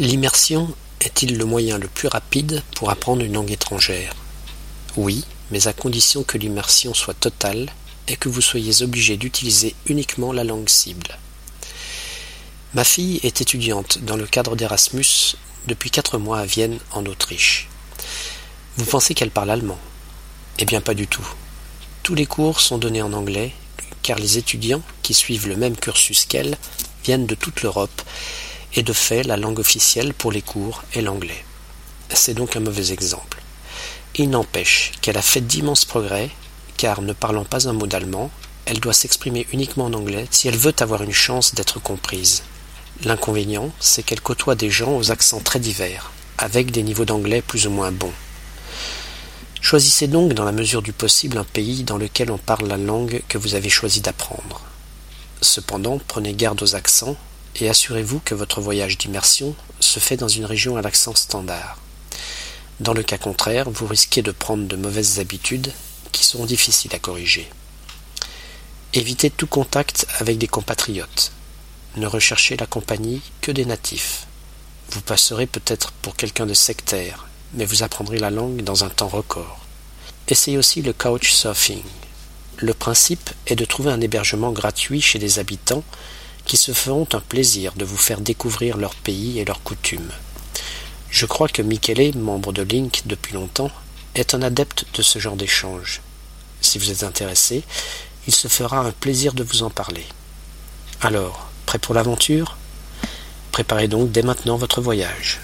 L'immersion est-il le moyen le plus rapide pour apprendre une langue étrangère? Oui, mais à condition que l'immersion soit totale et que vous soyez obligé d'utiliser uniquement la langue cible. Ma fille est étudiante dans le cadre d'Erasmus depuis quatre mois à Vienne, en Autriche. Vous pensez qu'elle parle allemand? Eh bien pas du tout. Tous les cours sont donnés en anglais, car les étudiants qui suivent le même cursus qu'elle viennent de toute l'Europe, et de fait la langue officielle pour les cours est l'anglais. C'est donc un mauvais exemple. Il n'empêche qu'elle a fait d'immenses progrès, car ne parlant pas un mot d'allemand, elle doit s'exprimer uniquement en anglais si elle veut avoir une chance d'être comprise. L'inconvénient, c'est qu'elle côtoie des gens aux accents très divers, avec des niveaux d'anglais plus ou moins bons. Choisissez donc dans la mesure du possible un pays dans lequel on parle la langue que vous avez choisi d'apprendre. Cependant, prenez garde aux accents et assurez-vous que votre voyage d'immersion se fait dans une région à l'accent standard. Dans le cas contraire, vous risquez de prendre de mauvaises habitudes qui seront difficiles à corriger. Évitez tout contact avec des compatriotes. Ne recherchez la compagnie que des natifs. Vous passerez peut-être pour quelqu'un de sectaire, mais vous apprendrez la langue dans un temps record. Essayez aussi le couchsurfing. Le principe est de trouver un hébergement gratuit chez des habitants qui se feront un plaisir de vous faire découvrir leur pays et leurs coutumes. Je crois que Michele, membre de Link depuis longtemps, est un adepte de ce genre d'échange. Si vous êtes intéressé, il se fera un plaisir de vous en parler. Alors, prêt pour l'aventure? Préparez donc dès maintenant votre voyage.